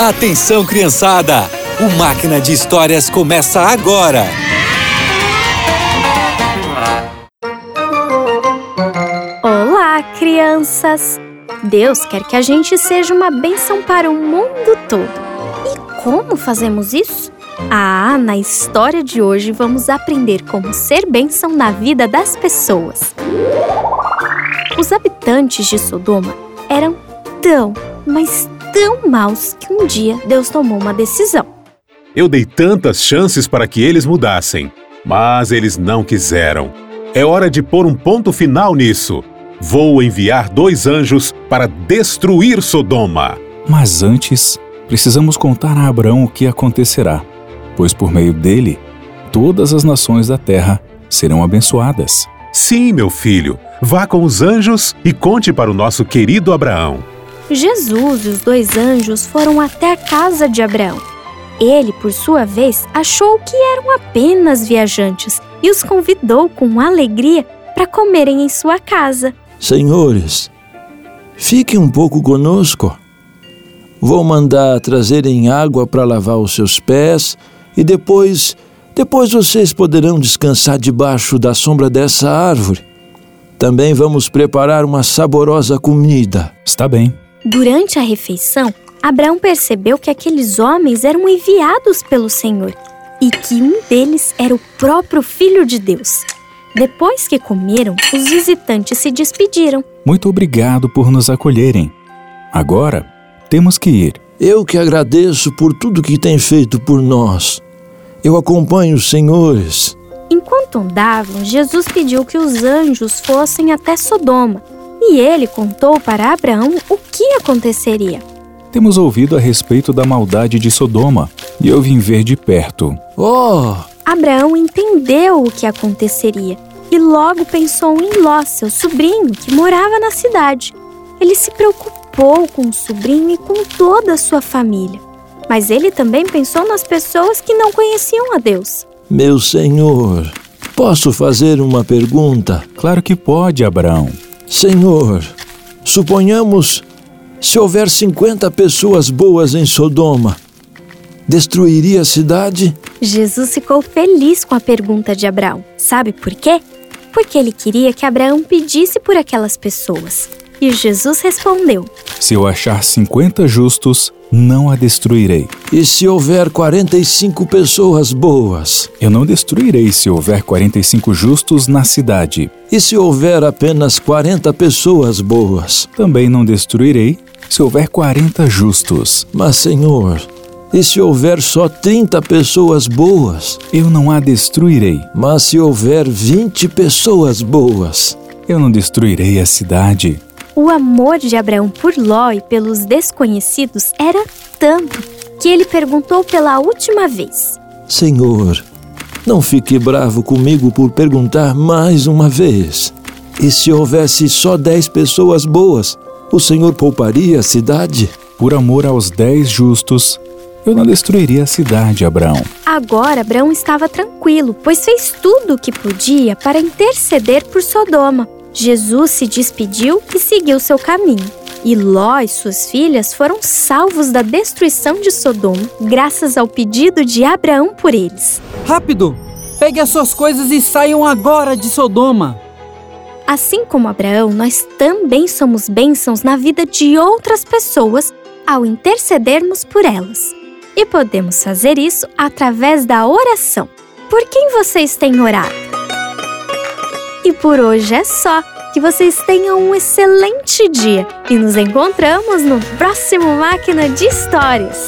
Atenção, criançada! O Máquina de Histórias começa agora! Olá, crianças! Deus quer que a gente seja uma bênção para o mundo todo. E como fazemos isso? Ah, na história de hoje vamos aprender como ser bênção na vida das pessoas. Os habitantes de Sodoma eram tão, mas tão maus que um dia Deus tomou uma decisão. Eu dei tantas chances para que eles mudassem, mas eles não quiseram. É hora de pôr um ponto final nisso. Vou enviar dois anjos para destruir Sodoma. Mas antes, precisamos contar a Abraão o que acontecerá, pois por meio dele, todas as nações da terra serão abençoadas. Sim, meu filho, vá com os anjos e conte para o nosso querido Abraão. Jesus e os dois anjos foram até a casa de Abraão. Ele, por sua vez, achou que eram apenas viajantes e os convidou com alegria para comerem em sua casa. Senhores, fiquem um pouco conosco. Vou mandar trazerem água para lavar os seus pés e depois, depois vocês poderão descansar debaixo da sombra dessa árvore. Também vamos preparar uma saborosa comida. Está bem. Durante a refeição, Abraão percebeu que aqueles homens eram enviados pelo Senhor e que um deles era o próprio Filho de Deus. Depois que comeram, os visitantes se despediram. Muito obrigado por nos acolherem. Agora, temos que ir. Eu que agradeço por tudo que tem feito por nós. Eu acompanho os senhores. Enquanto andavam, Jesus pediu que os anjos fossem até Sodoma e ele contou para Abraão o que aconteceria. Temos ouvido a respeito da maldade de Sodoma e eu vim ver de perto. Oh! Abraão entendeu o que aconteceria e logo pensou em Ló, seu sobrinho, que morava na cidade. Ele se preocupou com o sobrinho e com toda a sua família. Mas ele também pensou nas pessoas que não conheciam a Deus. Meu senhor, posso fazer uma pergunta? Claro que pode, Abraão. Senhor, suponhamos se houver 50 pessoas boas em Sodoma, destruiria a cidade? Jesus ficou feliz com a pergunta de Abraão. Sabe por quê? Porque ele queria que Abraão pedisse por aquelas pessoas. E Jesus respondeu: Se eu achar 50 justos, não a destruirei. E se houver 45 pessoas boas? Eu não destruirei se houver 45 justos na cidade. E se houver apenas 40 pessoas boas? Também não destruirei se houver 40 justos. Mas, Senhor, e se houver só 30 pessoas boas? Eu não a destruirei. Mas se houver 20 pessoas boas? Eu não destruirei a cidade. O amor de Abraão por Ló e pelos desconhecidos era tanto que ele perguntou pela última vez: Senhor, não fique bravo comigo por perguntar mais uma vez. E se houvesse só dez pessoas boas, o Senhor pouparia a cidade? Por amor aos dez justos, eu não destruiria a cidade, Abraão. Agora Abraão estava tranquilo, pois fez tudo o que podia para interceder por Sodoma. Jesus se despediu e seguiu seu caminho. E Ló e suas filhas foram salvos da destruição de Sodoma, graças ao pedido de Abraão por eles. Rápido! Pegue as suas coisas e saiam agora de Sodoma! Assim como Abraão, nós também somos bênçãos na vida de outras pessoas ao intercedermos por elas. E podemos fazer isso através da oração. Por quem vocês têm orado? E por hoje é só. Que vocês tenham um excelente dia e nos encontramos no próximo Máquina de Histórias.